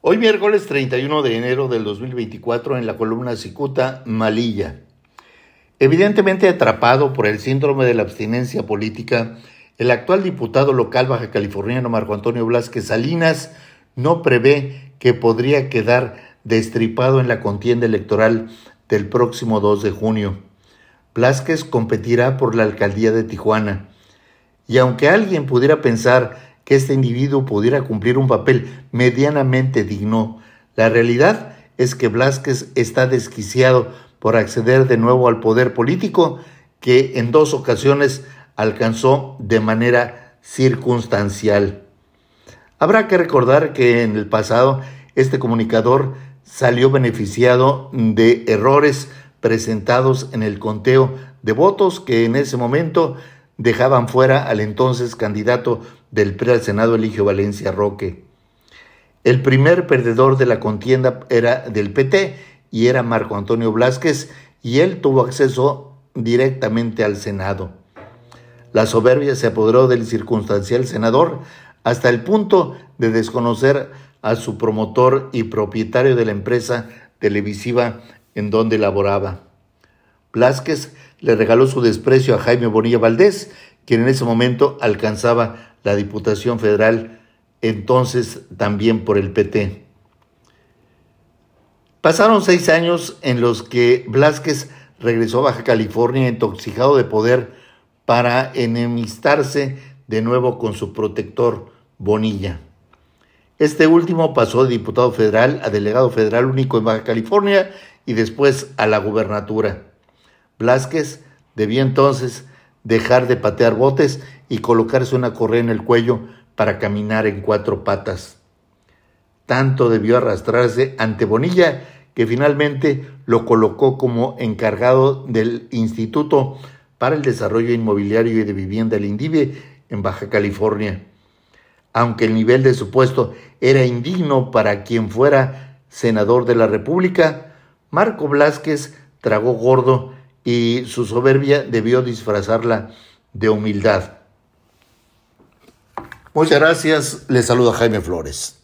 Hoy miércoles 31 de enero del 2024 en la columna Cicuta Malilla. Evidentemente atrapado por el síndrome de la abstinencia política, el actual diputado local baja californiano Marco Antonio Blasquez Salinas no prevé que podría quedar destripado en la contienda electoral del próximo 2 de junio. Blasquez competirá por la alcaldía de Tijuana. Y aunque alguien pudiera pensar que este individuo pudiera cumplir un papel medianamente digno, la realidad es que Blasquez está desquiciado por acceder de nuevo al poder político que en dos ocasiones alcanzó de manera circunstancial. Habrá que recordar que en el pasado este comunicador salió beneficiado de errores presentados en el conteo de votos que en ese momento dejaban fuera al entonces candidato del PRI al Senado, Eligio Valencia Roque. El primer perdedor de la contienda era del PT y era Marco Antonio Blasquez y él tuvo acceso directamente al Senado. La soberbia se apoderó del circunstancial senador hasta el punto de desconocer a su promotor y propietario de la empresa televisiva en donde laboraba. Blasquez le regaló su desprecio a Jaime Bonilla Valdés, quien en ese momento alcanzaba la Diputación Federal, entonces también por el PT. Pasaron seis años en los que Blasquez regresó a Baja California intoxicado de poder para enemistarse de nuevo con su protector Bonilla. Este último pasó de diputado federal a delegado federal único en Baja California y después a la gubernatura. Blasquez debía entonces dejar de patear botes y colocarse una correa en el cuello para caminar en cuatro patas. Tanto debió arrastrarse ante Bonilla que finalmente lo colocó como encargado del Instituto para el Desarrollo Inmobiliario y de Vivienda del INDIVE en Baja California. Aunque el nivel de su puesto era indigno para quien fuera senador de la República, Marco Blasquez tragó gordo y su soberbia debió disfrazarla de humildad. Muchas gracias, le saluda Jaime Flores.